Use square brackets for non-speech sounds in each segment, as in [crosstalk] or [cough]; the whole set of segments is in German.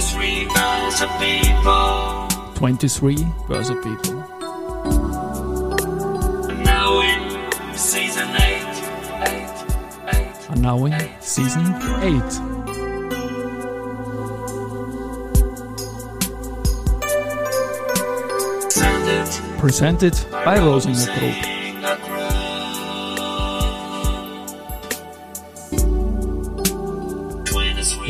23 Börse People. 23 Börse People. Now in season 8. 8. 8. And now in season 8. Presented Presented by Rosinger Group. Rosinger Group.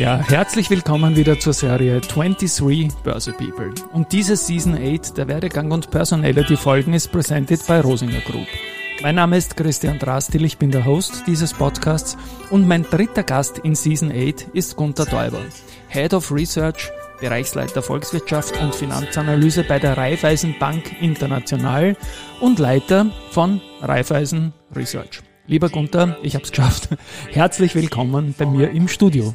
Ja, herzlich willkommen wieder zur Serie 23 Börse People. Und diese Season 8 der Werdegang und Personality Folgen ist presented by Rosinger Group. Mein Name ist Christian Drastil, ich bin der Host dieses Podcasts und mein dritter Gast in Season 8 ist Gunther Däuber, Head of Research, Bereichsleiter Volkswirtschaft und Finanzanalyse bei der Raiffeisen Bank International und Leiter von Raiffeisen Research. Lieber Gunther, ich habe es geschafft. Herzlich willkommen bei mir im Studio.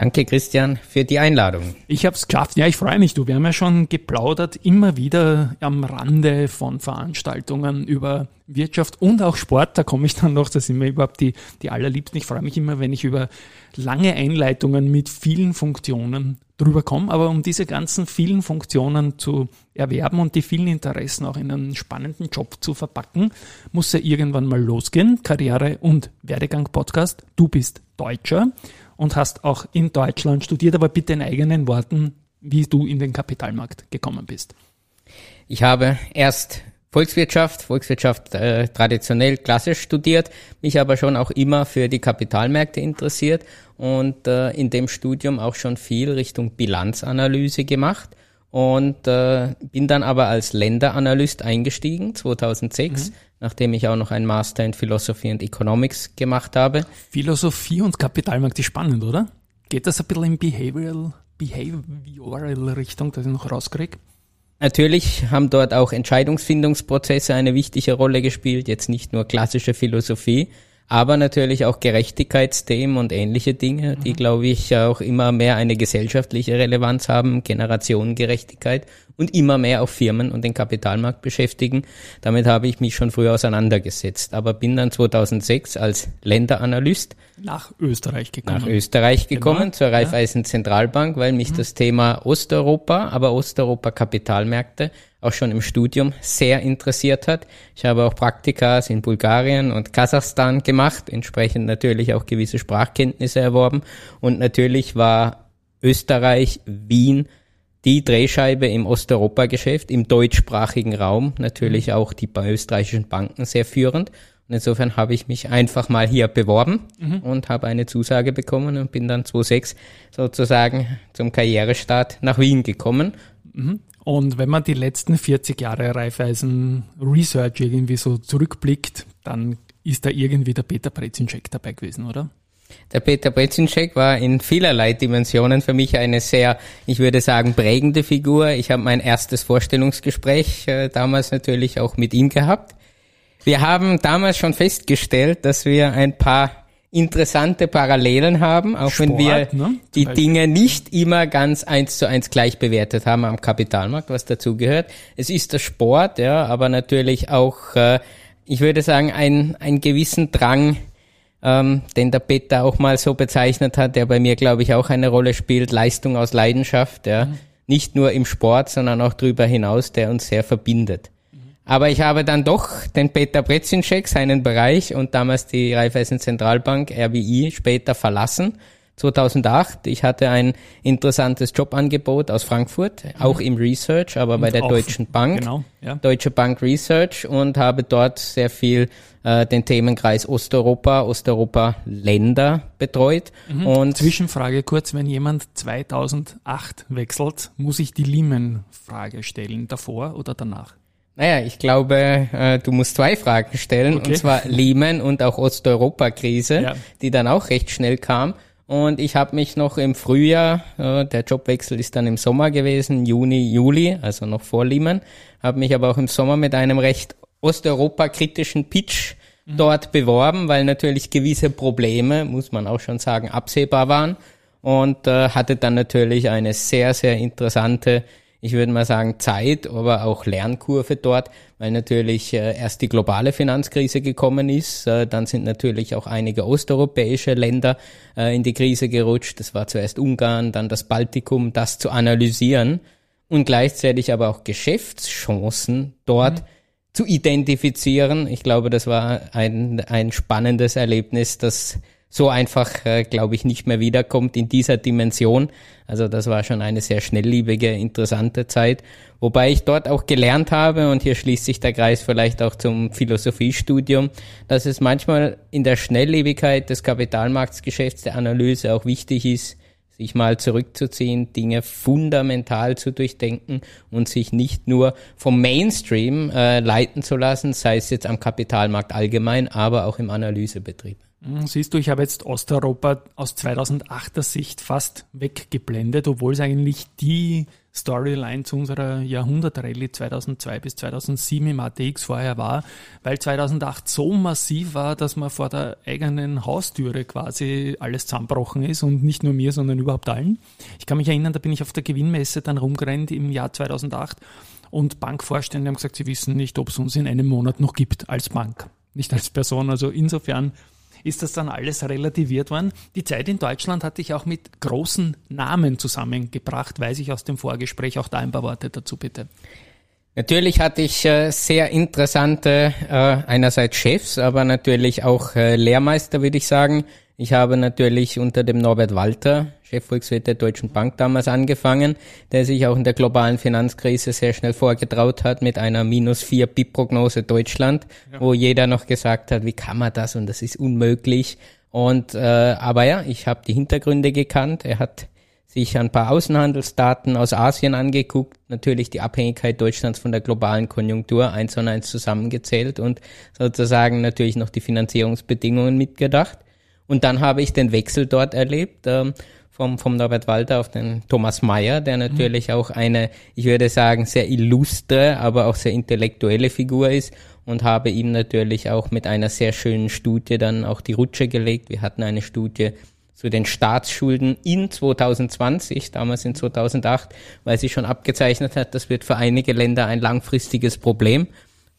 Danke, Christian, für die Einladung. Ich habe es geschafft. Ja, ich freue mich. Du, wir haben ja schon geplaudert, immer wieder am Rande von Veranstaltungen über Wirtschaft und auch Sport. Da komme ich dann noch, das sind mir überhaupt die, die allerliebsten. Ich freue mich immer, wenn ich über lange Einleitungen mit vielen Funktionen drüber komme. Aber um diese ganzen vielen Funktionen zu erwerben und die vielen Interessen auch in einen spannenden Job zu verpacken, muss ja irgendwann mal losgehen. Karriere- und Werdegang-Podcast. Du bist Deutscher und hast auch in Deutschland studiert, aber bitte in eigenen Worten, wie du in den Kapitalmarkt gekommen bist. Ich habe erst Volkswirtschaft, Volkswirtschaft äh, traditionell klassisch studiert, mich aber schon auch immer für die Kapitalmärkte interessiert und äh, in dem Studium auch schon viel Richtung Bilanzanalyse gemacht und äh, bin dann aber als Länderanalyst eingestiegen 2006, nachdem ich auch noch einen Master in Philosophy and Economics gemacht habe. Philosophie und Kapitalmarkt ist spannend, oder? Geht das ein bisschen in Behavioral, Behavioral Richtung, dass ich noch rauskriege? Natürlich haben dort auch Entscheidungsfindungsprozesse eine wichtige Rolle gespielt, jetzt nicht nur klassische Philosophie, aber natürlich auch Gerechtigkeitsthemen und ähnliche Dinge, die, glaube ich, auch immer mehr eine gesellschaftliche Relevanz haben, Generationengerechtigkeit und immer mehr auch Firmen und den Kapitalmarkt beschäftigen. Damit habe ich mich schon früher auseinandergesetzt, aber bin dann 2006 als Länderanalyst Nach Österreich gekommen. nach Österreich gekommen, Genau, zur Raiffeisen Zentralbank, weil mich das Thema Osteuropa, aber Osteuropa Kapitalmärkte auch schon im Studium sehr interessiert hat. Ich habe auch Praktikas in Bulgarien und Kasachstan gemacht, entsprechend natürlich auch gewisse Sprachkenntnisse erworben und natürlich war Österreich, Wien die Drehscheibe im Osteuropa-Geschäft, im deutschsprachigen Raum, natürlich auch die bei österreichischen Banken sehr führend. Und insofern habe ich mich einfach mal hier beworben und habe eine Zusage bekommen und bin dann 2006 sozusagen zum Karrierestart nach Wien gekommen. Und wenn man die letzten 40 Jahre Raiffeisen Research irgendwie so zurückblickt, dann ist da irgendwie der Peter Brezinschek dabei gewesen, oder? Der Peter Brezinschek war in vielerlei Dimensionen für mich eine sehr, ich würde sagen, prägende Figur. Ich habe mein erstes Vorstellungsgespräch äh, damals natürlich auch mit ihm gehabt. Wir haben damals schon festgestellt, dass wir ein paar interessante Parallelen haben, auch wenn wir Sport, ne? die Beispiel. Dinge nicht immer ganz eins zu eins gleich bewertet haben am Kapitalmarkt, was dazu gehört. Es ist der Sport, ja, aber natürlich auch, äh, ich würde sagen, ein, ein gewissen Drang, ähm, den der Peter auch mal so bezeichnet hat, der bei mir, glaube ich, auch eine Rolle spielt, Leistung aus Leidenschaft, ja. Nicht nur im Sport, sondern auch darüber hinaus, der uns sehr verbindet. Aber ich habe dann doch den Peter Brezinschek, seinen Bereich und damals die Raiffeisen Zentralbank, RBI, später verlassen. 2008. Ich hatte ein interessantes Jobangebot aus Frankfurt, auch im Research, aber bei der auch- Deutschen Bank. Genau, ja. Deutsche Bank Research und habe dort sehr viel äh, den Themenkreis Osteuropa, Osteuropa-Länder betreut. Und Zwischenfrage kurz, wenn jemand 2008 wechselt, muss ich die Lehman-Frage stellen, davor oder danach? Naja, ich glaube, äh, du musst zwei Fragen stellen, Okay. und zwar Lehman und auch Osteuropa-Krise, Ja. die dann auch recht schnell kam. Und ich habe mich noch im Frühjahr, äh, der Jobwechsel ist dann im Sommer gewesen, Juni, Juli, also noch vor Lehman, habe mich aber auch im Sommer mit einem recht Osteuropa-kritischen Pitch dort beworben, weil natürlich gewisse Probleme, muss man auch schon sagen, absehbar waren und äh, hatte dann natürlich eine sehr, sehr interessante ich würde mal sagen, Zeit, aber auch Lernkurve dort, weil natürlich äh, erst die globale Finanzkrise gekommen ist. Äh, dann sind natürlich auch einige osteuropäische Länder äh, in die Krise gerutscht. Das war zuerst Ungarn, dann das Baltikum, das zu analysieren und gleichzeitig aber auch Geschäftschancen dort mhm. zu identifizieren. Ich glaube, das war ein, ein spannendes Erlebnis, das so einfach, äh, glaube ich, nicht mehr wiederkommt in dieser Dimension. Also das war schon eine sehr schnelllebige, interessante Zeit. Wobei ich dort auch gelernt habe, und hier schließt sich der Kreis vielleicht auch zum Philosophiestudium, dass es manchmal in der Schnelllebigkeit des Kapitalmarktgeschäfts der Analyse auch wichtig ist, sich mal zurückzuziehen, Dinge fundamental zu durchdenken und sich nicht nur vom Mainstream äh, leiten zu lassen, sei es jetzt am Kapitalmarkt allgemein, aber auch im Analysebetrieb. Hm, siehst du, ich habe jetzt Osteuropa aus 2008er Sicht fast weggeblendet, obwohl es eigentlich die Storyline zu unserer Jahrhundertrallye 2002 bis 2007 im ATX vorher war, weil 2008 so massiv war, dass man vor der eigenen Haustüre quasi alles zusammenbrochen ist und nicht nur mir, sondern überhaupt allen. Ich kann mich erinnern, da bin ich auf der Gewinnmesse dann rumgerannt im Jahr 2008 und Bankvorstände haben gesagt, sie wissen nicht, ob es uns in einem Monat noch gibt als Bank, nicht als Person. Also insofern ist das dann alles relativiert worden. Die Zeit in Deutschland hatte ich auch mit großen Namen zusammengebracht, weiß ich aus dem Vorgespräch. Auch da ein paar Worte dazu bitte. Natürlich hatte ich äh, sehr interessante, äh, einerseits Chefs, aber natürlich auch äh, Lehrmeister, würde ich sagen. Ich habe natürlich unter dem Norbert Walter, Chefvolkswirt der Deutschen Bank damals angefangen, der sich auch in der globalen Finanzkrise sehr schnell vorgetraut hat mit einer minus vier BIP-Prognose Deutschland, ja. wo jeder noch gesagt hat, wie kann man das und das ist unmöglich. Und äh, aber ja, ich habe die Hintergründe gekannt. Er hat sich ein paar Außenhandelsdaten aus Asien angeguckt, natürlich die Abhängigkeit Deutschlands von der globalen Konjunktur eins und eins zusammengezählt und sozusagen natürlich noch die Finanzierungsbedingungen mitgedacht. Und dann habe ich den Wechsel dort erlebt, ähm, vom, vom Norbert Walter auf den Thomas Mayer, der natürlich mhm. auch eine, ich würde sagen, sehr illustre, aber auch sehr intellektuelle Figur ist und habe ihm natürlich auch mit einer sehr schönen Studie dann auch die Rutsche gelegt. Wir hatten eine Studie zu den Staatsschulden in 2020, damals in 2008, weil sie schon abgezeichnet hat, das wird für einige Länder ein langfristiges Problem.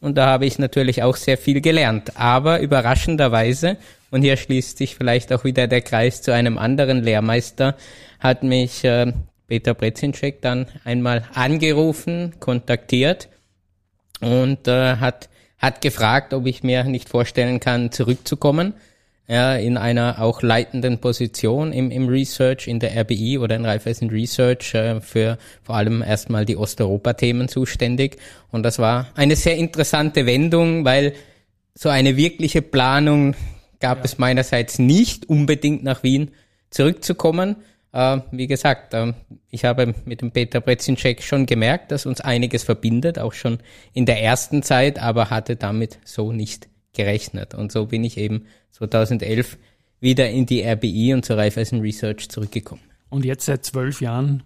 Und da habe ich natürlich auch sehr viel gelernt. Aber überraschenderweise und hier schließt sich vielleicht auch wieder der Kreis zu einem anderen Lehrmeister, hat mich äh, Peter Brezinschek dann einmal angerufen, kontaktiert und äh, hat, hat gefragt, ob ich mir nicht vorstellen kann, zurückzukommen ja, in einer auch leitenden Position im, im Research, in der RBI oder in Raiffeisen Research äh, für vor allem erstmal die Osteuropa-Themen zuständig. Und das war eine sehr interessante Wendung, weil so eine wirkliche Planung gab ja. es meinerseits nicht unbedingt nach Wien zurückzukommen. Äh, wie gesagt, äh, ich habe mit dem Peter Brezinczek schon gemerkt, dass uns einiges verbindet, auch schon in der ersten Zeit, aber hatte damit so nicht gerechnet. Und so bin ich eben 2011 wieder in die RBI und zur Raiffeisen Research zurückgekommen. Und jetzt seit zwölf Jahren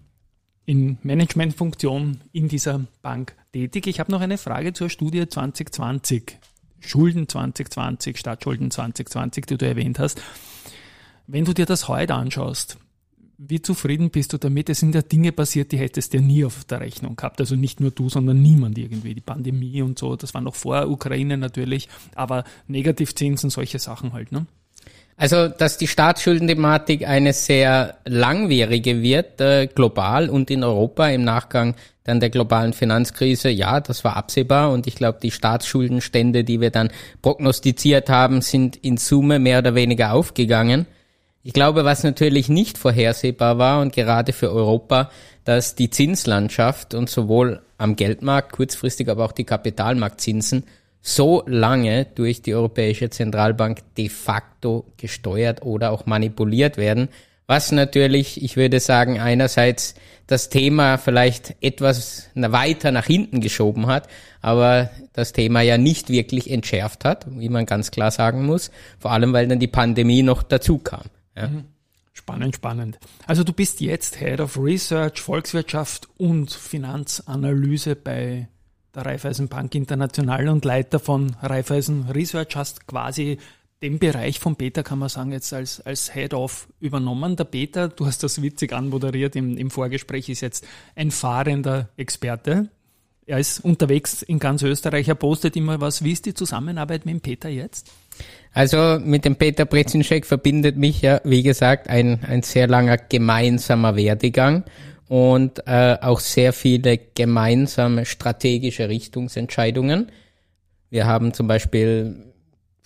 in Managementfunktion in dieser Bank tätig. Ich habe noch eine Frage zur Studie 2020. Schulden 2020, Staatsschulden 2020, die du erwähnt hast. Wenn du dir das heute anschaust, wie zufrieden bist du damit? Es sind ja Dinge passiert, die hättest du ja nie auf der Rechnung gehabt. Also nicht nur du, sondern niemand irgendwie. Die Pandemie und so, das war noch vor Ukraine natürlich, aber Negativzinsen, solche Sachen halt, ne? Also, dass die Staatsschuldenthematik eine sehr langwierige wird, äh, global und in Europa im Nachgang dann der globalen Finanzkrise, ja, das war absehbar und ich glaube, die Staatsschuldenstände, die wir dann prognostiziert haben, sind in Summe mehr oder weniger aufgegangen. Ich glaube, was natürlich nicht vorhersehbar war und gerade für Europa, dass die Zinslandschaft und sowohl am Geldmarkt kurzfristig, aber auch die Kapitalmarktzinsen so lange durch die Europäische Zentralbank de facto gesteuert oder auch manipuliert werden, was natürlich, ich würde sagen, einerseits das Thema vielleicht etwas weiter nach hinten geschoben hat, aber das Thema ja nicht wirklich entschärft hat, wie man ganz klar sagen muss, vor allem weil dann die Pandemie noch dazu kam. Ja. Mhm. Spannend, spannend. Also du bist jetzt Head of Research, Volkswirtschaft und Finanzanalyse bei der Raiffeisen Bank International und Leiter von Raiffeisen Research, hast quasi den Bereich von Peter kann man sagen, jetzt als, als Head-Off übernommen. Der Peter, du hast das witzig anmoderiert im, im Vorgespräch, ist jetzt ein fahrender Experte. Er ist unterwegs in ganz Österreich, er postet immer was. Wie ist die Zusammenarbeit mit dem Peter jetzt? Also mit dem Peter Brezinschek verbindet mich ja, wie gesagt, ein, ein sehr langer gemeinsamer Werdegang und äh, auch sehr viele gemeinsame strategische Richtungsentscheidungen. Wir haben zum Beispiel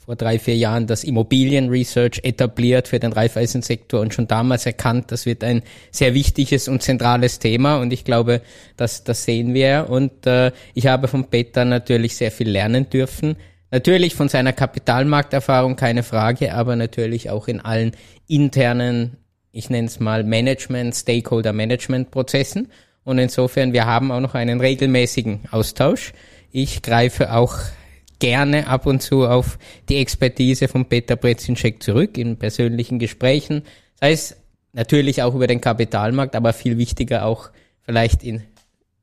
vor drei, vier Jahren das Immobilienresearch etabliert für den Raiffeisensektor und schon damals erkannt, das wird ein sehr wichtiges und zentrales Thema und ich glaube, das, das sehen wir und äh, ich habe von Peter natürlich sehr viel lernen dürfen. Natürlich von seiner Kapitalmarkterfahrung keine Frage, aber natürlich auch in allen internen, ich nenne es mal Management, Stakeholder-Management-Prozessen. Und insofern, wir haben auch noch einen regelmäßigen Austausch. Ich greife auch gerne ab und zu auf die Expertise von Peter Brezinschek zurück in persönlichen Gesprächen. Sei es natürlich auch über den Kapitalmarkt, aber viel wichtiger auch vielleicht in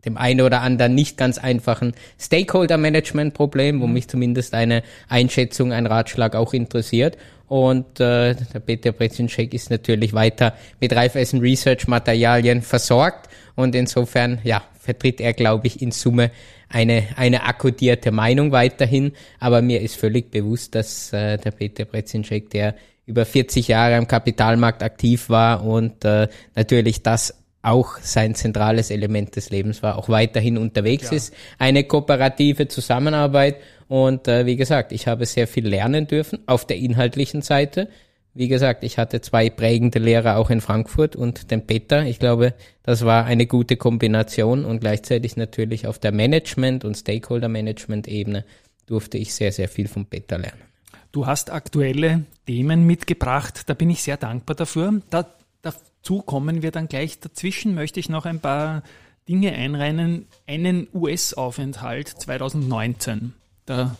dem einen oder anderen nicht ganz einfachen Stakeholder-Management-Problem, wo mich zumindest eine Einschätzung, ein Ratschlag auch interessiert. Und äh, der Peter Brezinschek ist natürlich weiter mit Raiffeisen Research-Materialien versorgt. Und insofern, ja, vertritt er, glaube ich, in Summe eine, eine akkodierte Meinung weiterhin. Aber mir ist völlig bewusst, dass äh, der Peter Brezinschek, der über 40 Jahre am Kapitalmarkt aktiv war und äh, natürlich das auch sein zentrales Element des Lebens war, auch weiterhin unterwegs ja. ist. Eine kooperative Zusammenarbeit und äh, wie gesagt, ich habe sehr viel lernen dürfen auf der inhaltlichen Seite. Wie gesagt, ich hatte zwei prägende Lehrer auch in Frankfurt und den Peter. Ich glaube, das war eine gute Kombination und gleichzeitig natürlich auf der Management- und Stakeholder-Management-Ebene durfte ich sehr, sehr viel vom Peter lernen. Du hast aktuelle Themen mitgebracht, da bin ich sehr dankbar dafür. Da, dazu kommen wir dann gleich. Dazwischen möchte ich noch ein paar Dinge einreihen. Einen US-Aufenthalt 2019. Da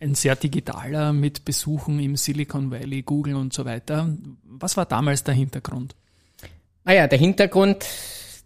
ein sehr digitaler mit Besuchen im Silicon Valley, Google und so weiter. Was war damals der Hintergrund? Naja, der Hintergrund,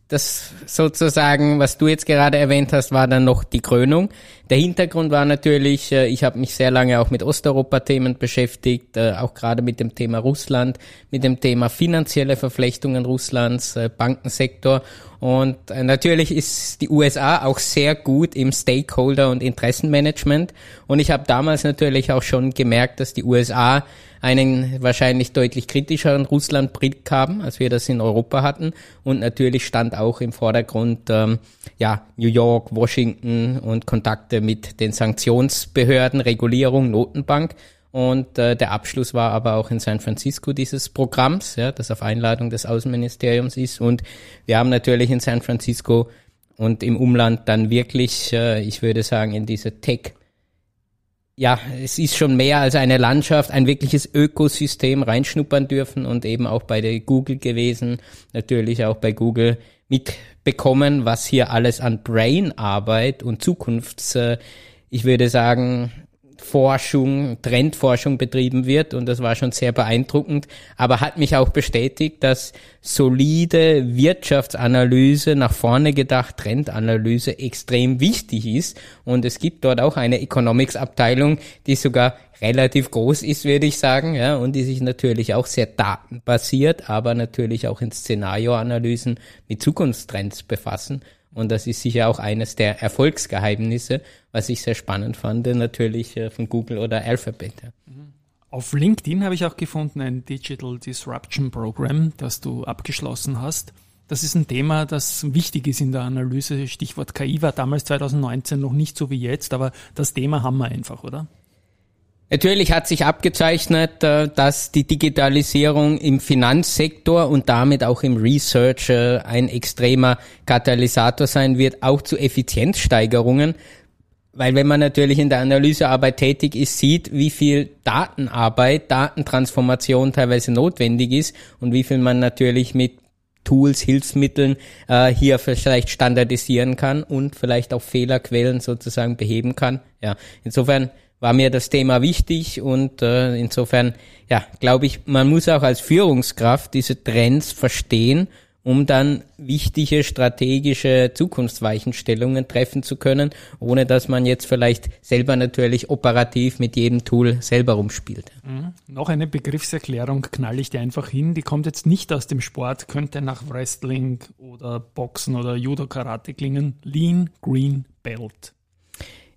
das sozusagen, was du jetzt gerade erwähnt hast, war dann noch die Krönung. Der Hintergrund war natürlich, äh, ich habe mich sehr lange auch mit Osteuropa-Themen beschäftigt, äh, auch gerade mit dem Thema Russland, mit dem Thema finanzielle Verflechtungen Russlands, äh, Bankensektor und äh, natürlich ist die USA auch sehr gut im Stakeholder- und Interessenmanagement. Und ich habe damals natürlich auch schon gemerkt, dass die USA einen wahrscheinlich deutlich kritischeren Russland-Blick haben, als wir das in Europa hatten. Und natürlich stand auch im Vordergrund ähm, ja New York, Washington und Kontakte mit den Sanktionsbehörden, Regulierung, Notenbank. Und äh, der Abschluss war aber auch in San Francisco dieses Programms, ja, das auf Einladung des Außenministeriums ist. Und wir haben natürlich in San Francisco und im Umland dann wirklich, äh, ich würde sagen, in diese Tech, ja, es ist schon mehr als eine Landschaft, ein wirkliches Ökosystem reinschnuppern dürfen und eben auch bei der Google gewesen, natürlich auch bei Google mitbekommen, was hier alles an Brain-Arbeit und Zukunfts, äh, ich würde sagen, Forschung, Trendforschung betrieben wird und das war schon sehr beeindruckend, aber hat mich auch bestätigt, dass solide Wirtschaftsanalyse, nach vorne gedacht Trendanalyse extrem wichtig ist. Und es gibt dort auch eine Economics Abteilung, die sogar relativ groß ist, würde ich sagen, ja, und die sich natürlich auch sehr datenbasiert, aber natürlich auch in Szenarioanalysen mit Zukunftstrends befassen und das ist sicher auch eines der Erfolgsgeheimnisse, was ich sehr spannend fand, natürlich äh, von Google oder Alphabet. Auf LinkedIn habe ich auch gefunden ein Digital Disruption Program, das du abgeschlossen hast. Das ist ein Thema, das wichtig ist in der Analyse. Stichwort KI war damals 2019 noch nicht so wie jetzt, aber das Thema haben wir einfach, oder? Natürlich hat sich abgezeichnet, äh, dass die Digitalisierung im Finanzsektor und damit auch im Research ein extremer Katalysator sein wird, auch zu Effizienzsteigerungen. Weil wenn man natürlich in der Analysearbeit tätig ist, sieht, wie viel Datenarbeit, Datentransformation teilweise notwendig ist und wie viel man natürlich mit Tools, Hilfsmitteln äh, hier vielleicht standardisieren kann und vielleicht auch Fehlerquellen sozusagen beheben kann. Ja, insofern war mir das Thema wichtig und äh, insofern, ja, glaube ich, man muss auch als Führungskraft diese Trends verstehen um dann wichtige strategische Zukunftsweichenstellungen treffen zu können, ohne dass man jetzt vielleicht selber natürlich operativ mit jedem Tool selber rumspielt. Mhm. Noch eine Begriffserklärung knall ich dir einfach hin, die kommt jetzt nicht aus dem Sport, könnte nach Wrestling oder Boxen oder Judo-Karate klingen. Lean Green Belt.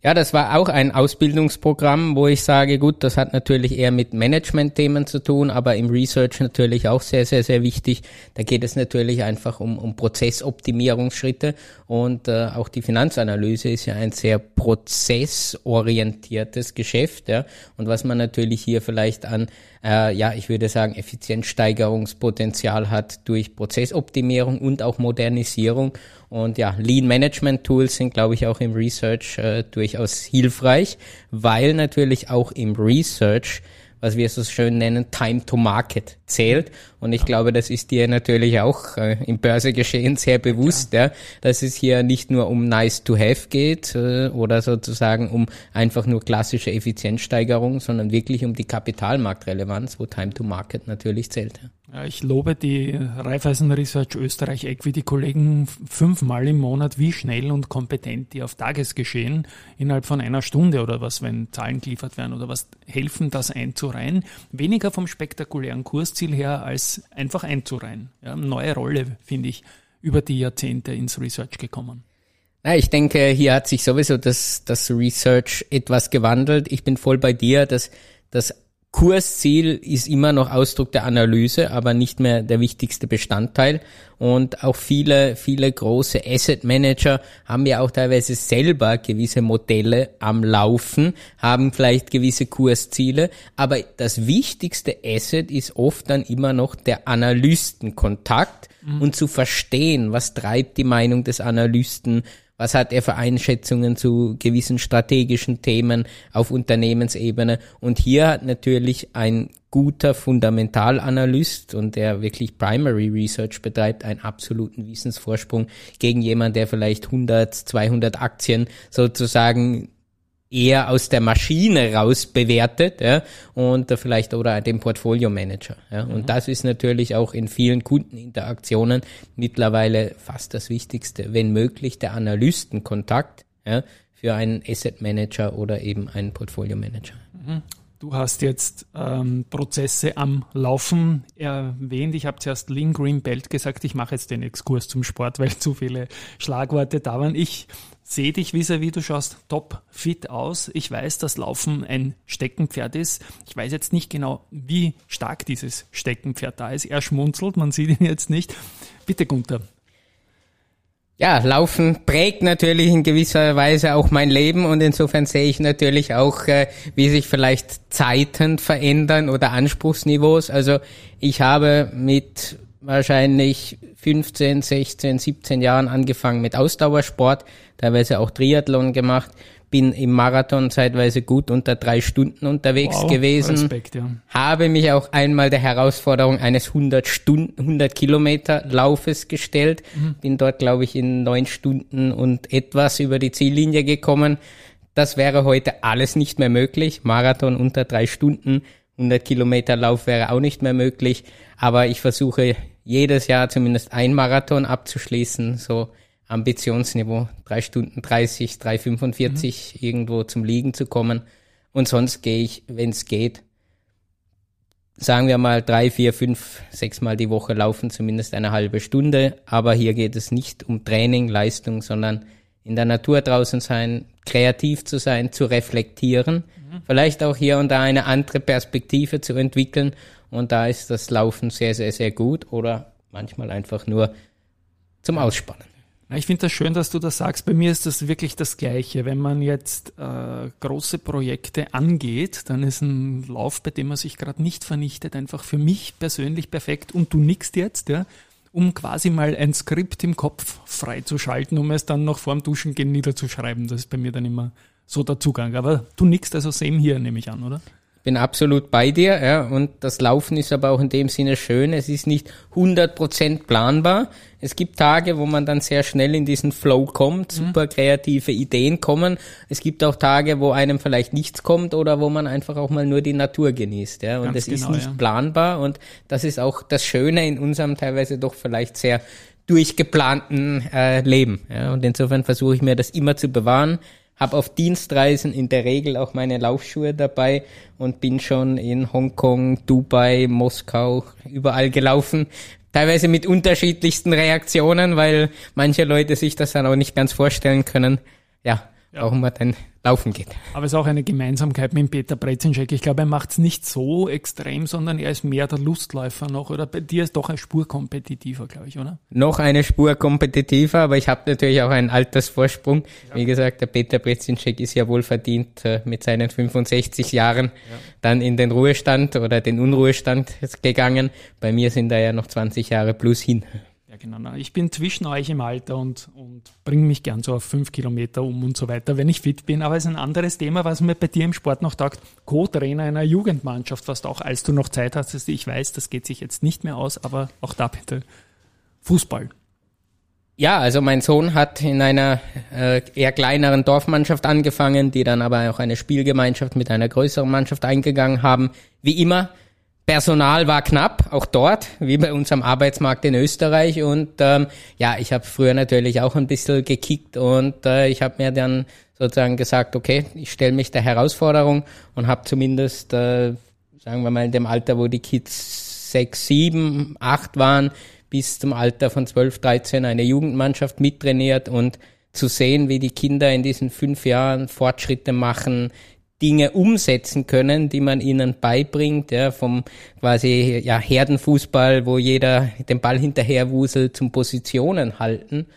Ja, das war auch ein Ausbildungsprogramm, wo ich sage, gut, das hat natürlich eher mit Management-Themen zu tun, aber im Research natürlich auch sehr, sehr, sehr wichtig. Da geht es natürlich einfach um, um Prozessoptimierungsschritte und äh, auch die Finanzanalyse ist ja ein sehr prozessorientiertes Geschäft. Ja. Und was man natürlich hier vielleicht an, äh, ja, ich würde sagen, Effizienzsteigerungspotenzial hat durch Prozessoptimierung und auch Modernisierung. Und ja, Lean Management Tools sind, glaube ich, auch im Research äh, durchaus hilfreich, weil natürlich auch im Research was wir so schön nennen, Time to Market zählt. Und ich glaube, das ist dir natürlich auch äh, im Börsegeschehen sehr bewusst, ja. ja, dass es hier nicht nur um nice to have geht äh, oder sozusagen um einfach nur klassische Effizienzsteigerung, sondern wirklich um die Kapitalmarktrelevanz, wo Time to Market natürlich zählt. Ja. Ich lobe die Raiffeisen Research Österreich Equity Kollegen fünfmal im Monat, wie schnell und kompetent die auf Tagesgeschehen innerhalb von einer Stunde oder was, wenn Zahlen geliefert werden oder was, helfen, das einzureihen. Weniger vom spektakulären Kursziel her als einfach einzureihen. Ja, neue Rolle, finde ich, über die Jahrzehnte ins Research gekommen. Ich denke, hier hat sich sowieso das, das Research etwas gewandelt. Ich bin voll bei dir, dass das Kursziel ist immer noch Ausdruck der Analyse, aber nicht mehr der wichtigste Bestandteil. Und auch viele, viele große Asset Manager haben ja auch teilweise selber gewisse Modelle am Laufen, haben vielleicht gewisse Kursziele. Aber das wichtigste Asset ist oft dann immer noch der Analystenkontakt mhm. und zu verstehen, was treibt die Meinung des Analysten, was hat er für Einschätzungen zu gewissen strategischen Themen auf Unternehmensebene? Und hier hat natürlich ein guter Fundamentalanalyst und der wirklich Primary Research betreibt, einen absoluten Wissensvorsprung gegen jemand, der vielleicht 100, 200 Aktien sozusagen eher aus der Maschine raus bewertet ja, und vielleicht oder den Portfolio Manager. Ja. Und mhm. das ist natürlich auch in vielen Kundeninteraktionen mittlerweile fast das Wichtigste, wenn möglich der Analystenkontakt ja, für einen Asset Manager oder eben einen Portfolio Manager. Mhm. Du hast jetzt ähm, Prozesse am Laufen erwähnt. Ich habe zuerst Lean Green Belt gesagt. Ich mache jetzt den Exkurs zum Sport, weil zu viele Schlagworte da waren. Ich sehe dich vis-à-vis, du schaust top fit aus. Ich weiß, dass Laufen ein Steckenpferd ist. Ich weiß jetzt nicht genau, wie stark dieses Steckenpferd da ist. Er schmunzelt, man sieht ihn jetzt nicht. Bitte, Gunther, ja, Laufen prägt natürlich in gewisser Weise auch mein Leben und insofern sehe ich natürlich auch, äh, wie sich vielleicht Zeiten verändern oder Anspruchsniveaus. Also ich habe mit wahrscheinlich 15, 16, 17 Jahren angefangen mit Ausdauersport, teilweise auch Triathlon gemacht bin im Marathon zeitweise gut unter drei Stunden unterwegs wow, gewesen. Respekt, ja. Habe mich auch einmal der Herausforderung eines 100 Stunden, 100 Kilometer Laufes gestellt. Mhm. Bin dort, glaube ich, in neun Stunden und etwas über die Ziellinie gekommen. Das wäre heute alles nicht mehr möglich. Marathon unter drei Stunden, 100 Kilometer Lauf wäre auch nicht mehr möglich. Aber ich versuche jedes Jahr zumindest ein Marathon abzuschließen, so Ambitionsniveau, drei Stunden 30, 3,45 mhm. irgendwo zum Liegen zu kommen. Und sonst gehe ich, wenn es geht, sagen wir mal drei, vier, fünf, sechs Mal die Woche laufen, zumindest eine halbe Stunde. Aber hier geht es nicht um Training, Leistung, sondern in der Natur draußen sein, kreativ zu sein, zu reflektieren, mhm. vielleicht auch hier und da eine andere Perspektive zu entwickeln. Und da ist das Laufen sehr, sehr, sehr gut oder manchmal einfach nur zum Ausspannen. Ich finde das schön, dass du das sagst. Bei mir ist das wirklich das Gleiche. Wenn man jetzt äh, große Projekte angeht, dann ist ein Lauf, bei dem man sich gerade nicht vernichtet, einfach für mich persönlich perfekt. Und du nickst jetzt, ja, um quasi mal ein Skript im Kopf freizuschalten, um es dann noch vorm Duschen gehen niederzuschreiben. Das ist bei mir dann immer so der Zugang. Aber du nickst also same hier, nehme ich an, oder? Bin absolut bei dir, ja, und das Laufen ist aber auch in dem Sinne schön. Es ist nicht 100% planbar. Es gibt Tage, wo man dann sehr schnell in diesen Flow kommt, super kreative Ideen kommen. Es gibt auch Tage, wo einem vielleicht nichts kommt oder wo man einfach auch mal nur die Natur genießt, ja, und Ganz es ist genau, nicht ja. planbar und das ist auch das Schöne in unserem teilweise doch vielleicht sehr durchgeplanten äh, Leben. Ja, und insofern versuche ich mir das immer zu bewahren. Hab auf Dienstreisen in der Regel auch meine Laufschuhe dabei und bin schon in Hongkong, Dubai, Moskau, überall gelaufen. Teilweise mit unterschiedlichsten Reaktionen, weil manche Leute sich das dann auch nicht ganz vorstellen können. Ja, warum man dann laufen geht. Aber es ist auch eine Gemeinsamkeit mit Peter Brezinschek. Ich glaube, er macht es nicht so extrem, sondern er ist mehr der Lustläufer noch. Oder bei dir ist doch eine Spur kompetitiver, glaube ich, oder? noch eine Spur kompetitiver, aber ich habe natürlich auch einen Altersvorsprung. Wie gesagt, der Peter Brezinschek ist ja wohl verdient äh, mit seinen 65 Jahren dann in den Ruhestand oder den Unruhestand gegangen. Bei mir sind da ja noch 20 Jahre plus hin. Genau. Na, Ich bin zwischen euch im Alter und, und bringe mich gern so auf fünf Kilometer um und so weiter, wenn ich fit bin. Aber es ist ein anderes Thema, was mir bei dir im Sport noch taugt. Co-Trainer einer Jugendmannschaft, du auch, als du noch Zeit hattest. Ich weiß, das geht sich jetzt nicht mehr aus, aber auch da bitte. Fußball. Ja, also mein Sohn hat in einer äh, eher kleineren Dorfmannschaft angefangen, die dann aber auch eine Spielgemeinschaft mit einer größeren Mannschaft eingegangen haben. Wie immer, Personal war knapp, auch dort, wie bei uns am Arbeitsmarkt in Österreich. Und ähm, ja, ich habe früher natürlich auch ein bisschen gekickt und äh, ich habe mir dann sozusagen gesagt, okay, ich stelle mich der Herausforderung und habe zumindest, äh, sagen wir mal, in dem Alter, wo die Kids sechs, sieben, acht waren, bis zum Alter von 12, 13 eine Jugendmannschaft mittrainiert und zu sehen, wie die Kinder in diesen fünf Jahren Fortschritte machen, Dinge umsetzen können, die man ihnen beibringt, ja, vom quasi ja, Herdenfußball, wo jeder den Ball hinterher wuselt, zum Positionen halten.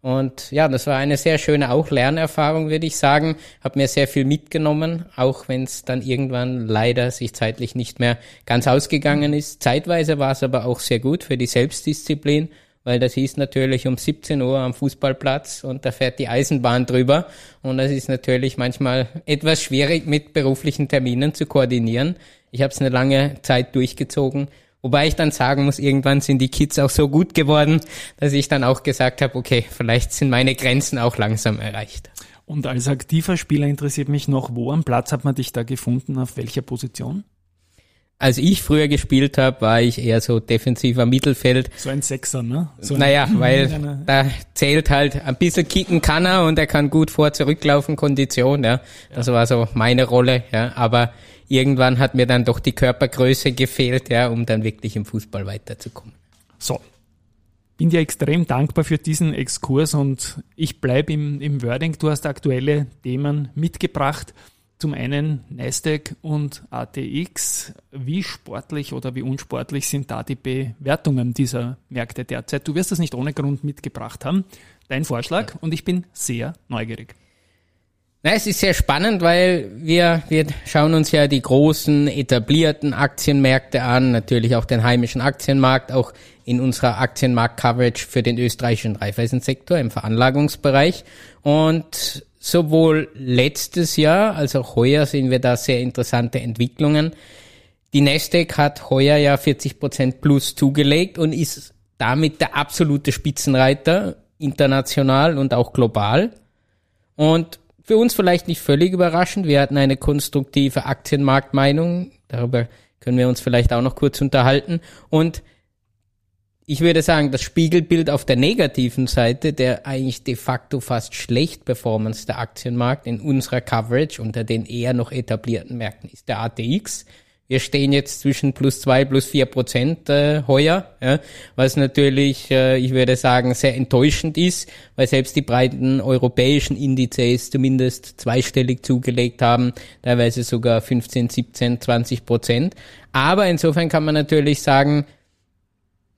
Und ja, das war eine sehr schöne auch Lernerfahrung, würde ich sagen. Hab mir sehr viel mitgenommen, auch wenn es dann irgendwann leider sich zeitlich nicht mehr ganz ausgegangen ist. Zeitweise war es aber auch sehr gut für die Selbstdisziplin, weil das hieß natürlich um 17 Uhr am Fußballplatz und da fährt die Eisenbahn drüber. Und das ist natürlich manchmal etwas schwierig mit beruflichen Terminen zu koordinieren. Ich habe es eine lange Zeit durchgezogen. Wobei ich dann sagen muss, irgendwann sind die Kids auch so gut geworden, dass ich dann auch gesagt habe, okay, vielleicht sind meine Grenzen auch langsam erreicht. Und als aktiver Spieler interessiert mich noch, wo am Platz hat man dich da gefunden, auf welcher Position? Als ich früher gespielt habe, war ich eher so defensiver Mittelfeld. So ein Sechser, ne? So Naja, [laughs] weil eine- da zählt halt ein bisschen kicken kann er und er kann gut vor zurücklaufen, Kondition, ja. Das war so meine Rolle, ja. Aber irgendwann hat mir dann doch die Körpergröße gefehlt, ja, um dann wirklich im Fußball weiterzukommen. So. Bin dir extrem dankbar für diesen Exkurs und ich bleibe im, im Wording. Du hast aktuelle Themen mitgebracht. Zum einen Nasdaq und ATX. Wie sportlich oder wie unsportlich sind da die Bewertungen dieser Märkte derzeit? Du wirst das nicht ohne Grund mitgebracht haben. Dein Vorschlag und ich bin sehr neugierig. Na, es ist sehr spannend, weil wir, wir schauen uns ja die großen etablierten Aktienmärkte an, natürlich auch den heimischen Aktienmarkt, auch in unserer Aktienmarkt-Coverage für den österreichischen Reifeisensektor im Veranlagungsbereich. Und sowohl letztes Jahr als auch heuer sehen wir da sehr interessante Entwicklungen. Die Nasdaq hat heuer ja 40% plus zugelegt und ist damit der absolute Spitzenreiter international und auch global. Und für uns vielleicht nicht völlig überraschend. Wir hatten eine konstruktive Aktienmarktmeinung. Darüber können wir uns vielleicht auch noch kurz unterhalten. Und ich würde sagen, das Spiegelbild auf der negativen Seite, der eigentlich de facto fast schlecht Performance der Aktienmarkt in unserer Coverage unter den eher noch etablierten Märkten ist der ATX. Wir stehen jetzt zwischen plus zwei, plus vier Prozent äh, heuer, ja, was natürlich, äh, ich würde sagen, sehr enttäuschend ist, weil selbst die breiten europäischen Indizes zumindest zweistellig zugelegt haben, teilweise sogar 15, 17, 20 Prozent. Aber insofern kann man natürlich sagen,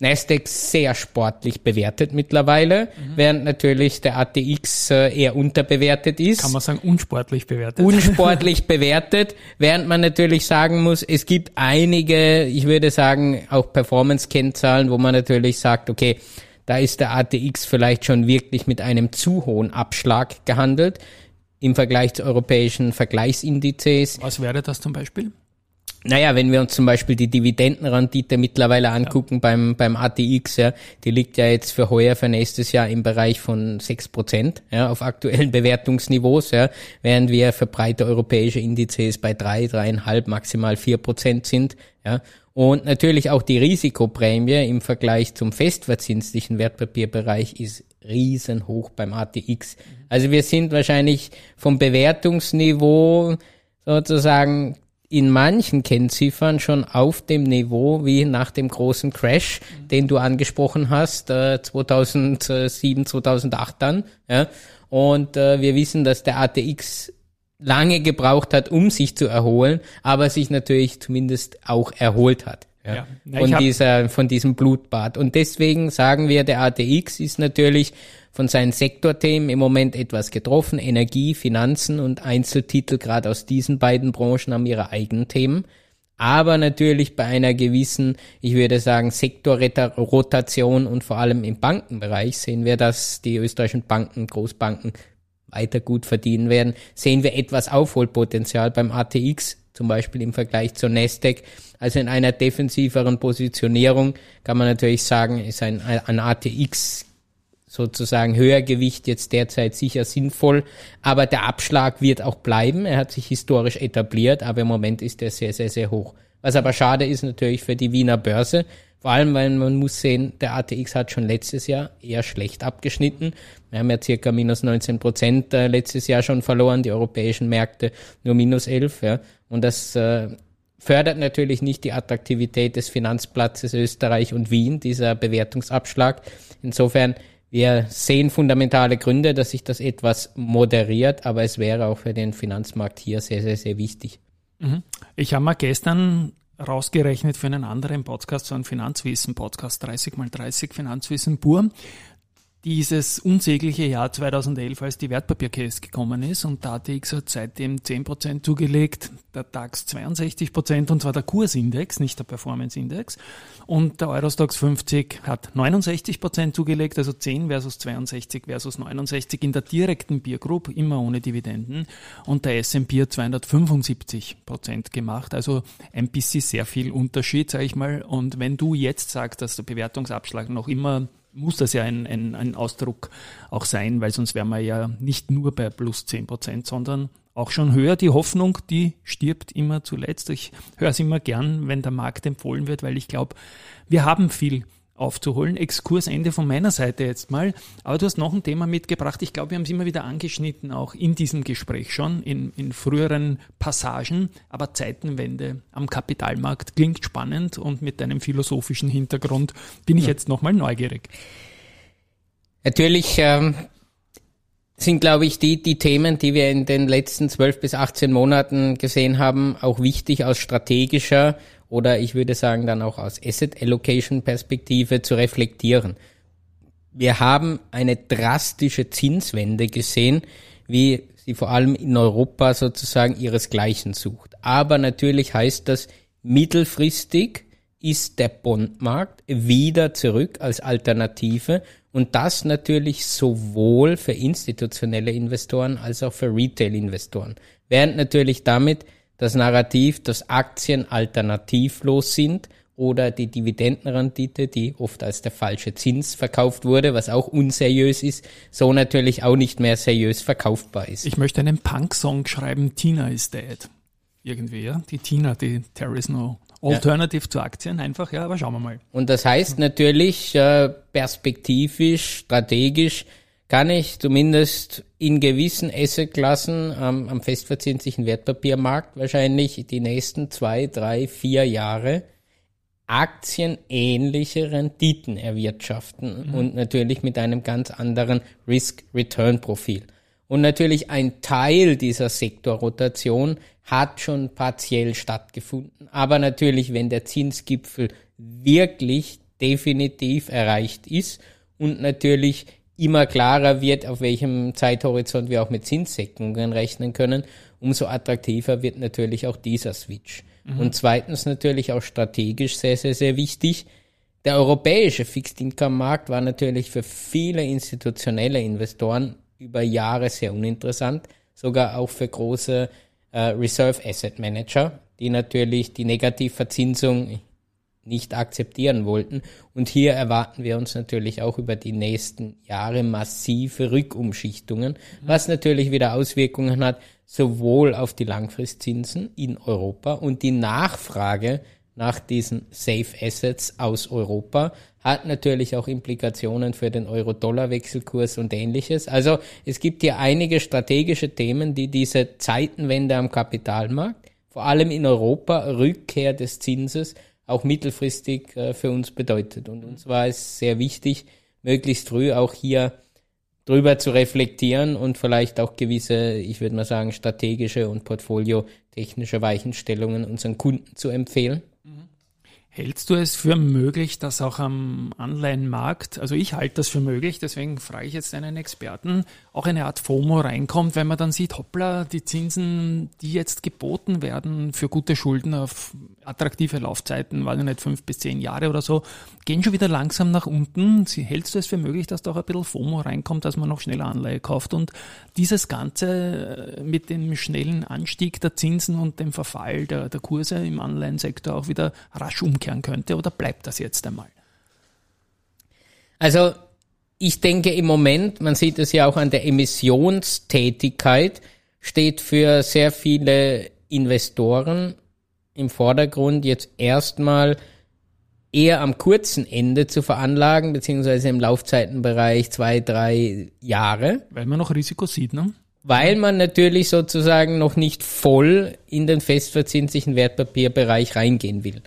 Nasdaq sehr sportlich bewertet mittlerweile, während natürlich der ATX äh, eher unterbewertet ist Kann man sagen, unsportlich bewertet. unsportlich [laughs] bewertet, während man natürlich sagen muss, es gibt einige, ich würde sagen, auch Performance-Kennzahlen, wo man natürlich sagt, okay, da ist der ATX vielleicht schon wirklich mit einem zu hohen Abschlag gehandelt im Vergleich zu europäischen Vergleichsindizes. Was wäre das zum Beispiel? Naja, wenn wir uns zum Beispiel die Dividendenrendite mittlerweile angucken beim, beim ATX, ja, die liegt ja jetzt für heuer, für nächstes Jahr im Bereich von sechs Prozent ja, auf aktuellen Bewertungsniveaus, ja, während wir für breite europäische Indizes bei drei, dreieinhalb, maximal vier Prozent sind. Ja. Und natürlich auch die Risikoprämie im Vergleich zum festverzinslichen Wertpapierbereich ist riesenhoch beim ATX. Also wir sind wahrscheinlich vom Bewertungsniveau sozusagen in manchen Kennziffern schon auf dem Niveau wie nach dem großen Crash, den du angesprochen hast, äh, 2007, 2008 dann. Ja? Und äh, wir wissen, dass der ATX lange gebraucht hat, um sich zu erholen, aber sich natürlich zumindest auch erholt hat. Ja, Ja. Von, dieser, von diesem Blutbad. Und deswegen sagen wir, der ATX ist natürlich von seinen Sektorthemen im Moment etwas getroffen. Energie, Finanzen und Einzeltitel, gerade aus diesen beiden Branchen, haben ihre eigenen Themen. Aber natürlich bei einer gewissen, ich würde sagen, Sektorrotation und vor allem im Bankenbereich sehen wir, dass die österreichischen Banken, Großbanken weiter gut verdienen werden, sehen wir etwas Aufholpotenzial beim ATX, zum Beispiel im Vergleich zur Nasdaq. Also in einer defensiveren Positionierung kann man natürlich sagen, ist ein, ein ATX sozusagen Höhergewicht jetzt derzeit sicher sinnvoll, aber der Abschlag wird auch bleiben. Er hat sich historisch etabliert, aber im Moment ist er sehr, sehr, sehr hoch. Was aber schade ist natürlich für die Wiener Börse, vor allem, weil man muss sehen, der ATX hat schon letztes Jahr eher schlecht abgeschnitten. Wir haben ja circa minus 19 Prozent äh, letztes Jahr schon verloren, die europäischen Märkte nur minus 11. Ja. Und das äh, fördert natürlich nicht die Attraktivität des Finanzplatzes Österreich und Wien, dieser Bewertungsabschlag. Insofern, wir sehen fundamentale Gründe, dass sich das etwas moderiert, aber es wäre auch für den Finanzmarkt hier sehr, sehr, sehr wichtig. Ich habe mal gestern rausgerechnet für einen anderen Podcast, so einen Finanzwissen-Podcast, 30 mal 30 Finanzwissen pur, dieses unsägliche Jahr 2011, als die Wertpapiercase gekommen ist. Und der ATX hat seitdem 10% zugelegt, der DAX 62% und zwar der Kursindex, nicht der Performance-Index. Und der Eurostox 50 hat 69% zugelegt, also 10 versus 62 versus 69 in der direkten Peer Group, immer ohne Dividenden. Und der S&P hat 275% gemacht, also ein bisschen sehr viel Unterschied, sage ich mal. Und wenn du jetzt sagst, dass der Bewertungsabschlag noch immer muss das ja ein, ein, ein Ausdruck auch sein, weil sonst wären wir ja nicht nur bei plus 10 Prozent, sondern auch schon höher. Die Hoffnung, die stirbt immer zuletzt. Ich höre es immer gern, wenn der Markt empfohlen wird, weil ich glaube, wir haben viel aufzuholen. Exkursende von meiner Seite jetzt mal. Aber du hast noch ein Thema mitgebracht. Ich glaube, wir haben es immer wieder angeschnitten, auch in diesem Gespräch schon, in, in früheren Passagen. Aber Zeitenwende am Kapitalmarkt klingt spannend und mit deinem philosophischen Hintergrund bin ich jetzt nochmal neugierig. Natürlich ähm, sind, glaube ich, die, die Themen, die wir in den letzten 12 bis 18 Monaten gesehen haben, auch wichtig aus strategischer oder ich würde sagen dann auch aus Asset Allocation Perspektive zu reflektieren. Wir haben eine drastische Zinswende gesehen, wie sie vor allem in Europa sozusagen ihresgleichen sucht. Aber natürlich heißt das, mittelfristig ist der Bondmarkt wieder zurück als Alternative und das natürlich sowohl für institutionelle Investoren als auch für Retail-Investoren. Während natürlich damit das Narrativ, dass Aktien alternativlos sind oder die Dividendenrendite, die oft als der falsche Zins verkauft wurde, was auch unseriös ist, so natürlich auch nicht mehr seriös verkaufbar ist. Ich möchte einen Punk-Song schreiben, Tina is dead. Irgendwie, ja. Die Tina, die There is no alternative zu Aktien, einfach, ja, aber schauen wir mal. Und das heißt natürlich, äh, perspektivisch, strategisch, kann ich zumindest in gewissen Assetklassen ähm, am festverzinslichen Wertpapiermarkt wahrscheinlich die nächsten zwei, drei, vier Jahre aktienähnliche Renditen erwirtschaften und natürlich mit einem ganz anderen Risk-Return-Profil. Und natürlich ein Teil dieser Sektorrotation hat schon partiell stattgefunden. Aber natürlich, wenn der Zinsgipfel wirklich definitiv erreicht ist und natürlich immer klarer wird, auf welchem Zeithorizont wir auch mit Zinssenkungen rechnen können, umso attraktiver wird natürlich auch dieser Switch. Und zweitens natürlich auch strategisch sehr, sehr, sehr wichtig. Der europäische Fixed Income Markt war natürlich für viele institutionelle Investoren über Jahre sehr uninteressant, sogar auch für große äh, Reserve Asset Manager, die natürlich die Negativverzinsung nicht akzeptieren wollten. Und hier erwarten wir uns natürlich auch über die nächsten Jahre massive Rückumschichtungen, was natürlich wieder Auswirkungen hat, sowohl auf die Langfristzinsen in Europa und die Nachfrage nach diesen Safe Assets aus Europa hat natürlich auch Implikationen für den Euro-Dollar-Wechselkurs und ähnliches. Also es gibt hier einige strategische Themen, die diese Zeitenwende am Kapitalmarkt, vor allem in Europa, Rückkehr des Zinses, auch mittelfristig äh, für uns bedeutet. Und uns war es sehr wichtig, möglichst früh auch hier drüber zu reflektieren und vielleicht auch gewisse, ich würde mal sagen, strategische und portfoliotechnische Weichenstellungen unseren Kunden zu empfehlen. Hältst du es für möglich, dass auch am Anleihenmarkt, also ich halte das für möglich, deswegen frage ich jetzt einen Experten, auch eine Art FOMO reinkommt, wenn man dann sieht, hoppla, die Zinsen, die jetzt geboten werden für gute Schulden auf attraktive Laufzeiten, weil nicht fünf bis zehn Jahre oder so, gehen schon wieder langsam nach unten. Hältst du es für möglich, dass da auch ein bisschen FOMO reinkommt, dass man noch schneller Anleihe kauft und dieses Ganze äh, mit dem schnellen Anstieg der Zinsen und dem Verfall der, der Kurse im Anleihensektor auch wieder rasch umkehren könnte oder bleibt das jetzt einmal? Also ich denke im Moment, man sieht es ja auch an der Emissionstätigkeit, steht für sehr viele Investoren im Vordergrund jetzt erstmal eher am kurzen Ende zu veranlagen, beziehungsweise im Laufzeitenbereich zwei, drei Jahre. Weil man noch Risiko sieht, ne? Weil man natürlich sozusagen noch nicht voll in den festverzinslichen Wertpapierbereich reingehen will.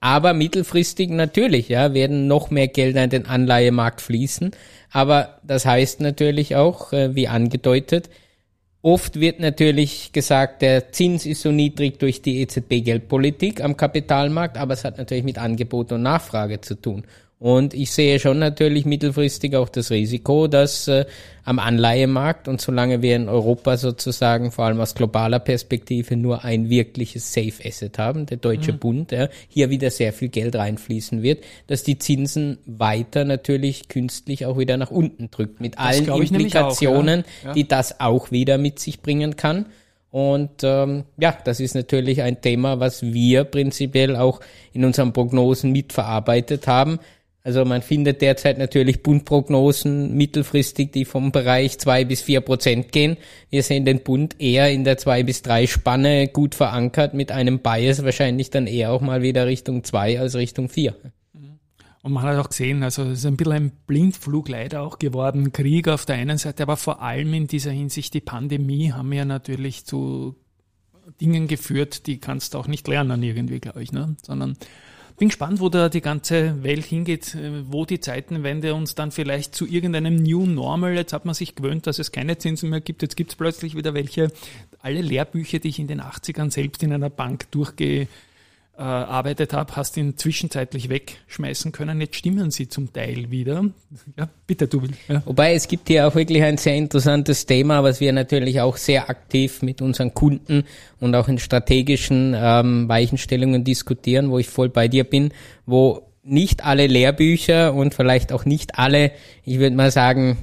Aber mittelfristig natürlich, ja, werden noch mehr Gelder in den Anleihemarkt fließen. Aber das heißt natürlich auch, äh, wie angedeutet, Oft wird natürlich gesagt, der Zins ist so niedrig durch die EZB-Geldpolitik am Kapitalmarkt, aber es hat natürlich mit Angebot und Nachfrage zu tun. Und ich sehe schon natürlich mittelfristig auch das Risiko, dass äh, am Anleihemarkt und solange wir in Europa sozusagen vor allem aus globaler Perspektive nur ein wirkliches Safe Asset haben, der Deutsche mhm. Bund, ja, hier wieder sehr viel Geld reinfließen wird, dass die Zinsen weiter natürlich künstlich auch wieder nach unten drückt, mit das allen Implikationen, auch, ja. Ja. die das auch wieder mit sich bringen kann. Und ähm, ja, das ist natürlich ein Thema, was wir prinzipiell auch in unseren Prognosen mitverarbeitet haben also man findet derzeit natürlich Bundprognosen mittelfristig, die vom Bereich zwei bis vier Prozent gehen. Wir sehen den Bund eher in der zwei bis drei Spanne gut verankert mit einem Bias wahrscheinlich dann eher auch mal wieder Richtung zwei als Richtung vier. Und man hat auch gesehen, also es ist ein bisschen ein Blindflug leider auch geworden. Krieg auf der einen Seite, aber vor allem in dieser Hinsicht die Pandemie haben ja natürlich zu Dingen geführt, die kannst du auch nicht lernen irgendwie, glaube ich, ne? sondern bin gespannt, wo da die ganze Welt hingeht, äh, wo die Zeitenwende uns dann vielleicht zu irgendeinem New Normal, jetzt hat man sich gewöhnt, dass es keine Zinsen mehr gibt, jetzt gibt es plötzlich wieder welche. Alle Lehrbücher, die ich in den 80ern selbst in einer Bank durchgehe, äh, arbeitet habe, hast ihn zwischenzeitlich wegschmeißen können. Jetzt stimmen sie zum Teil wieder. Ja, bitte, du willst. Ja. Wobei es gibt hier auch wirklich ein sehr interessantes Thema, was wir natürlich auch sehr aktiv mit unseren Kunden und auch in strategischen ähm, Weichenstellungen diskutieren, wo ich voll bei dir bin, wo nicht alle Lehrbücher und vielleicht auch nicht alle, ich würde mal sagen,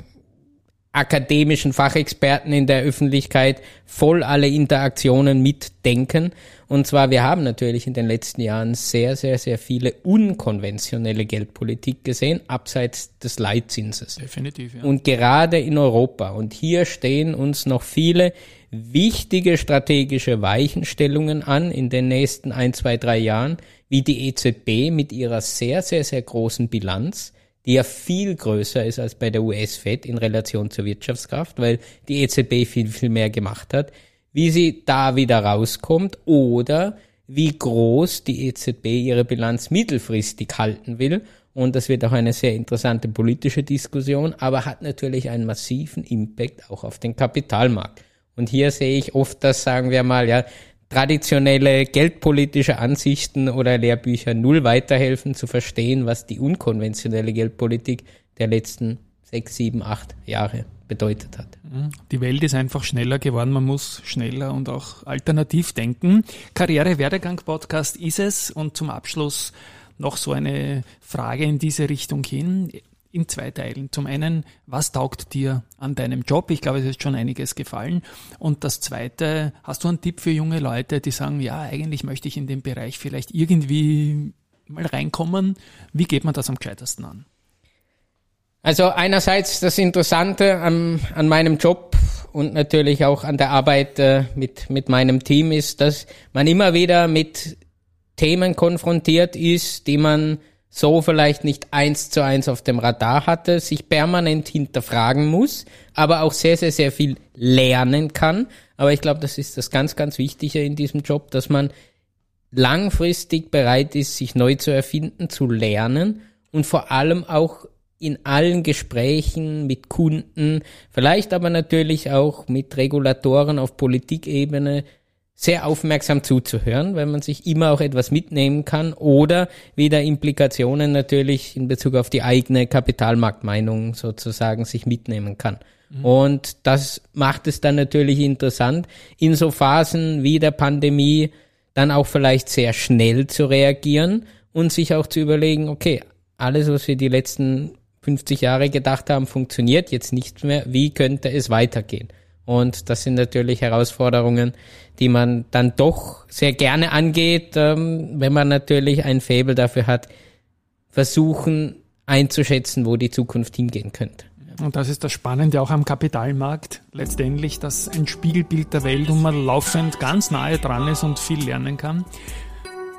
akademischen Fachexperten in der Öffentlichkeit voll alle Interaktionen mitdenken. Und zwar, wir haben natürlich in den letzten Jahren sehr, sehr, sehr viele unkonventionelle Geldpolitik gesehen, abseits des Leitzinses. Definitiv, ja. Und gerade in Europa. Und hier stehen uns noch viele wichtige strategische Weichenstellungen an in den nächsten ein, zwei, drei Jahren, wie die EZB mit ihrer sehr, sehr, sehr großen Bilanz, die ja viel größer ist als bei der US-Fed in Relation zur Wirtschaftskraft, weil die EZB viel, viel mehr gemacht hat, wie sie da wieder rauskommt oder wie groß die EZB ihre Bilanz mittelfristig halten will. Und das wird auch eine sehr interessante politische Diskussion, aber hat natürlich einen massiven Impact auch auf den Kapitalmarkt. Und hier sehe ich oft, dass sagen wir mal, ja, traditionelle geldpolitische Ansichten oder Lehrbücher null weiterhelfen zu verstehen, was die unkonventionelle Geldpolitik der letzten sechs, sieben, acht Jahre bedeutet hat. Mhm. Die Welt ist einfach schneller geworden, man muss schneller und auch alternativ denken. Karriere-Werdegang-Podcast ist es und zum Abschluss noch so eine Frage in diese Richtung hin. In zwei Teilen. Zum einen, was taugt dir an deinem Job? Ich glaube, es ist schon einiges gefallen. Und das zweite, hast du einen Tipp für junge Leute, die sagen, ja, eigentlich möchte ich in den Bereich vielleicht irgendwie mal reinkommen? Wie geht man das am gescheitesten an? Also einerseits das Interessante an, an meinem Job und natürlich auch an der Arbeit äh, mit, mit meinem Team ist, dass man immer wieder mit Themen konfrontiert ist, die man so vielleicht nicht eins zu eins auf dem Radar hatte, sich permanent hinterfragen muss, aber auch sehr, sehr, sehr viel lernen kann. Aber ich glaube, das ist das ganz, ganz Wichtige in diesem Job, dass man langfristig bereit ist, sich neu zu erfinden, zu lernen und vor allem auch in allen Gesprächen mit Kunden, vielleicht aber natürlich auch mit Regulatoren auf Politikebene sehr aufmerksam zuzuhören, weil man sich immer auch etwas mitnehmen kann oder wieder Implikationen natürlich in Bezug auf die eigene Kapitalmarktmeinung sozusagen sich mitnehmen kann. Mhm. Und das macht es dann natürlich interessant, in so Phasen wie der Pandemie dann auch vielleicht sehr schnell zu reagieren und sich auch zu überlegen, okay, alles, was wir die letzten 50 Jahre gedacht haben, funktioniert jetzt nicht mehr. Wie könnte es weitergehen? Und das sind natürlich Herausforderungen, die man dann doch sehr gerne angeht, ähm, wenn man natürlich ein Faible dafür hat, versuchen einzuschätzen, wo die Zukunft hingehen könnte. Und das ist das Spannende auch am Kapitalmarkt, letztendlich, dass ein Spiegelbild der Welt, wo man laufend ganz nahe dran ist und viel lernen kann.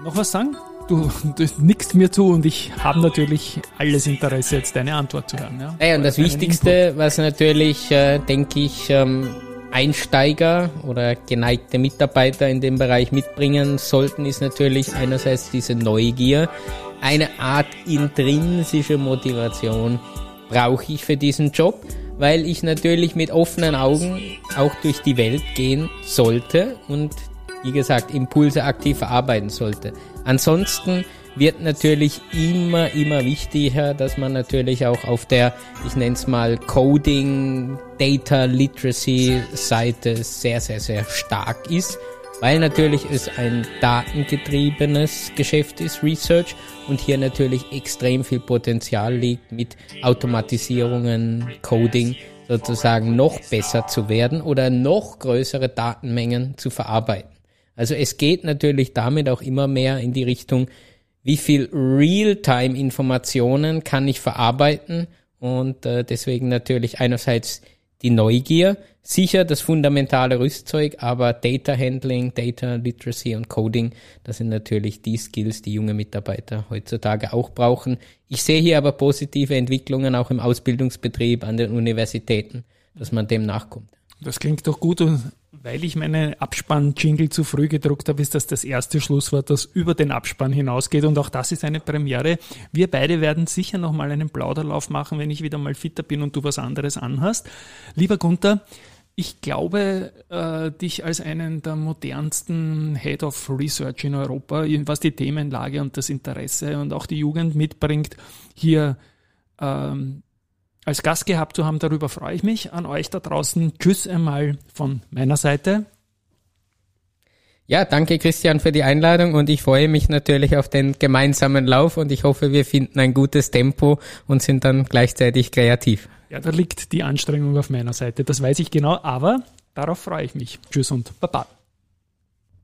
Noch was sagen? Du, du nickst mir zu und ich habe natürlich alles Interesse, jetzt deine Antwort zu hören. Ja, ja und das Wichtigste, Input. was natürlich, äh, denke ich, ähm, Einsteiger oder geneigte Mitarbeiter in dem Bereich mitbringen sollten, ist natürlich einerseits diese Neugier, eine Art intrinsische Motivation brauche ich für diesen Job, weil ich natürlich mit offenen Augen auch durch die Welt gehen sollte und wie gesagt Impulse aktiv verarbeiten sollte. Ansonsten wird natürlich immer, immer wichtiger, dass man natürlich auch auf der, ich nenne es mal, Coding, Data Literacy Seite sehr, sehr, sehr stark ist, weil natürlich es ein datengetriebenes Geschäft ist, Research, und hier natürlich extrem viel Potenzial liegt mit Automatisierungen, Coding, sozusagen noch besser zu werden oder noch größere Datenmengen zu verarbeiten. Also es geht natürlich damit auch immer mehr in die Richtung, wie viel Real-Time-Informationen kann ich verarbeiten und äh, deswegen natürlich einerseits die Neugier, sicher das fundamentale Rüstzeug, aber Data Handling, Data Literacy und Coding, das sind natürlich die Skills, die junge Mitarbeiter heutzutage auch brauchen. Ich sehe hier aber positive Entwicklungen auch im Ausbildungsbetrieb an den Universitäten, dass man dem nachkommt. Das klingt doch gut und weil ich meine Abspann-Jingle zu früh gedruckt habe, ist das das erste Schlusswort, das über den Abspann hinausgeht und auch das ist eine Premiere. Wir beide werden sicher nochmal einen Plauderlauf machen, wenn ich wieder mal fitter bin und du was anderes anhast. Lieber Gunther, ich glaube, äh, dich als einen der modernsten Head of Research in Europa, was die Themenlage und das Interesse und auch die Jugend mitbringt, hier ähm, als Gast gehabt zu haben. Darüber freue ich mich. An euch da draußen. Tschüss einmal von meiner Seite. Ja, danke Christian für die Einladung und ich freue mich natürlich auf den gemeinsamen Lauf und ich hoffe, wir finden ein gutes Tempo und sind dann gleichzeitig kreativ. Ja, da liegt die Anstrengung auf meiner Seite, das weiß ich genau, aber darauf freue ich mich. Tschüss und Baba.